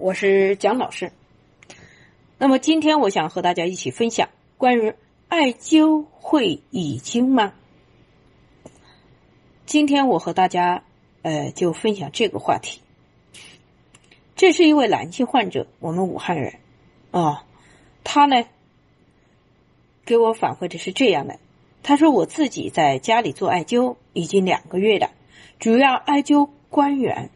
我是蒋老师。那么今天我想和大家一起分享关于艾灸会遗精吗？今天我和大家呃就分享这个话题。这是一位男性患者，我们武汉人啊，他呢给我反馈的是这样的，他说我自己在家里做艾灸已经两个月了，主要艾灸关元，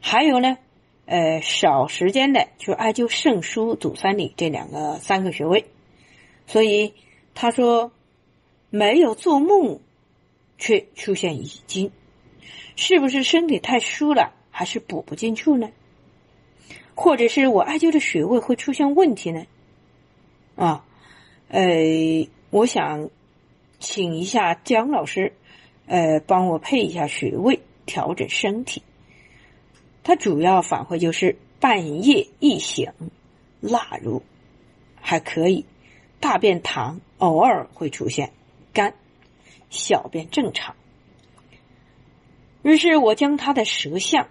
还有呢。呃，少时间的就艾灸肾腧、足三里这两个三个穴位，所以他说没有做梦，却出现遗精，是不是身体太虚了，还是补不进去呢？或者是我艾灸的穴位会出现问题呢？啊，呃，我想请一下姜老师，呃，帮我配一下穴位，调整身体。它主要反馈就是半夜一醒，蜡如还可以，大便溏，偶尔会出现干，小便正常。于是我将他的舌象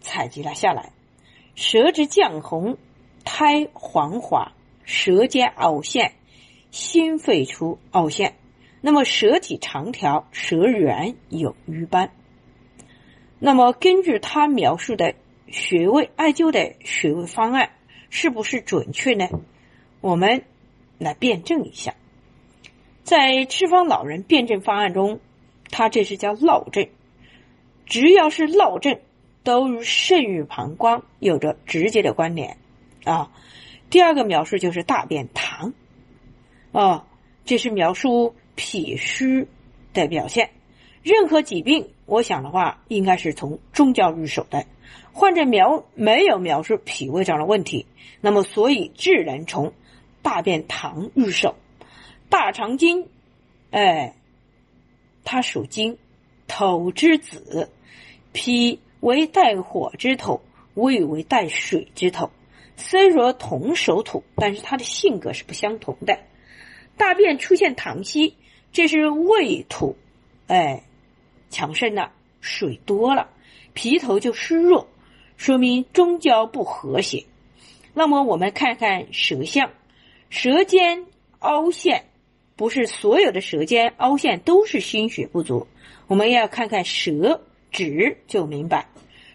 采集了下来，舌质绛红，苔黄滑，舌尖凹陷，心肺处凹陷，那么舌体长条，舌缘有瘀斑。那么，根据他描述的穴位艾灸的穴位方案，是不是准确呢？我们来辩证一下。在赤方老人辩证方案中，他这是叫落症，只要是落症，都与肾与膀胱有着直接的关联啊。第二个描述就是大便溏啊，这是描述脾虚的表现。任何疾病。我想的话，应该是从中焦入手的。患者描没有描述脾胃上的问题，那么所以只能从大便溏入手。大肠经，哎，它属金，头之子，脾为带火之头，胃为带水之头。虽说同属土，但是它的性格是不相同的。大便出现溏稀，这是胃土，哎。强盛了，水多了，皮头就湿弱，说明中焦不和谐。那么我们看看舌象，舌尖凹陷，不是所有的舌尖凹陷都是心血不足，我们要看看舌质就明白。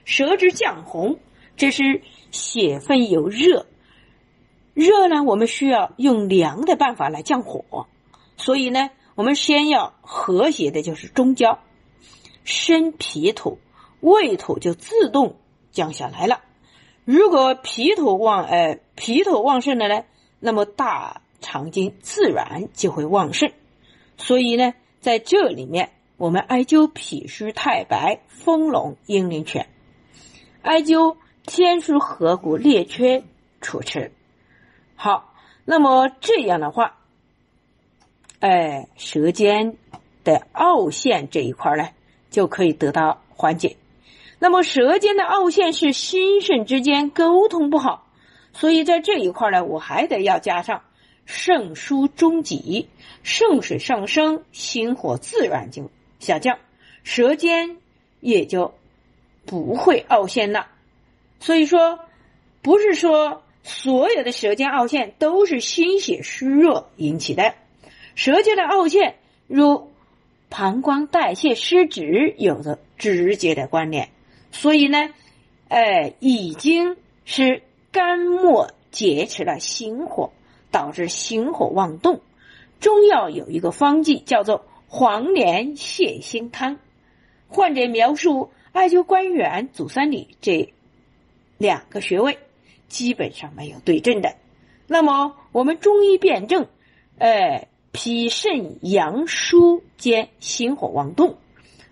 舌质绛红，这是血分有热，热呢，我们需要用凉的办法来降火，所以呢，我们先要和谐的就是中焦。生脾土，胃土就自动降下来了。如果脾土旺，呃，脾土旺盛了呢，那么大肠经自然就会旺盛。所以呢，在这里面，我们艾灸脾虚太白、丰隆、阴陵泉，艾灸天枢、合谷、列缺、楚池。好，那么这样的话，哎，舌尖的凹陷这一块呢？就可以得到缓解。那么舌尖的凹陷是心肾之间沟通不好，所以在这一块呢，我还得要加上肾疏中极，肾水上升，心火自然就下降，舌尖也就不会凹陷了。所以说，不是说所有的舌尖凹陷都是心血虚弱引起的，舌尖的凹陷如。膀胱代谢失职有着直接的关联，所以呢，哎，已经是肝末劫持了心火，导致心火妄动。中药有一个方剂叫做黄连泻心汤，患者描述艾灸关元、足三里这两个穴位，基本上没有对症的。那么我们中医辨证，哎。脾肾阳枢兼心火妄动，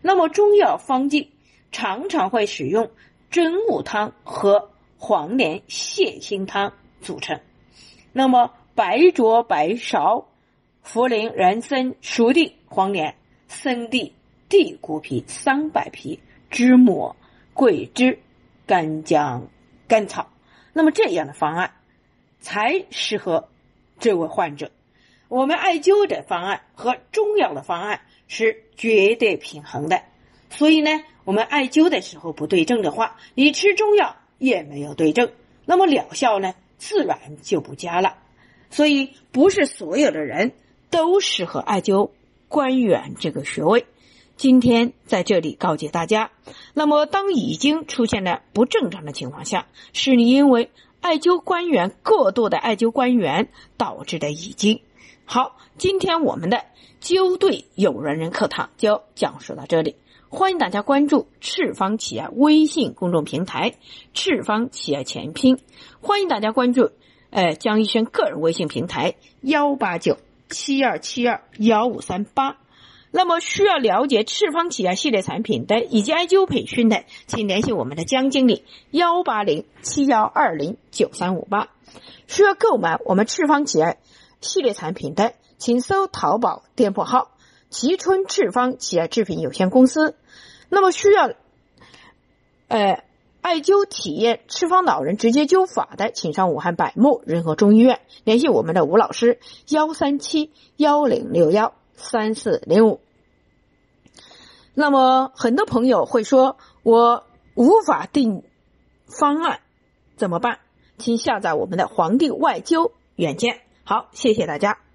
那么中药方剂常常会使用真武汤和黄连泻心汤组成。那么白灼白芍、茯苓、人参、熟地、黄连、生地、地骨皮、桑柏皮、知母、桂枝、干姜、甘草，那么这样的方案才适合这位患者。我们艾灸的方案和中药的方案是绝对平衡的，所以呢，我们艾灸的时候不对症的话，你吃中药也没有对症，那么疗效呢，自然就不佳了。所以，不是所有的人都适合艾灸关元这个穴位。今天在这里告诫大家，那么当已经出现了不正常的情况下，是你因为艾灸关元过度的艾灸关元导致的已经。好，今天我们的灸对有缘人课堂就讲述到这里，欢迎大家关注赤方企业微信公众平台“赤方企业全拼”，欢迎大家关注呃江医生个人微信平台幺八九七二七二幺五三八。那么需要了解赤方企业系列产品的以及艾灸培训的，请联系我们的江经理幺八零七幺二零九三五八。需要购买我们赤方企业系列产品的，请搜淘宝店铺号“吉春赤方企业制品有限公司”。那么需要呃艾灸体验赤方老人直接灸法的，请上武汉百木仁和中医院联系我们的吴老师幺三七幺零六幺。三四零五。那么，很多朋友会说，我无法定方案，怎么办？请下载我们的《黄帝外灸软件》。好，谢谢大家。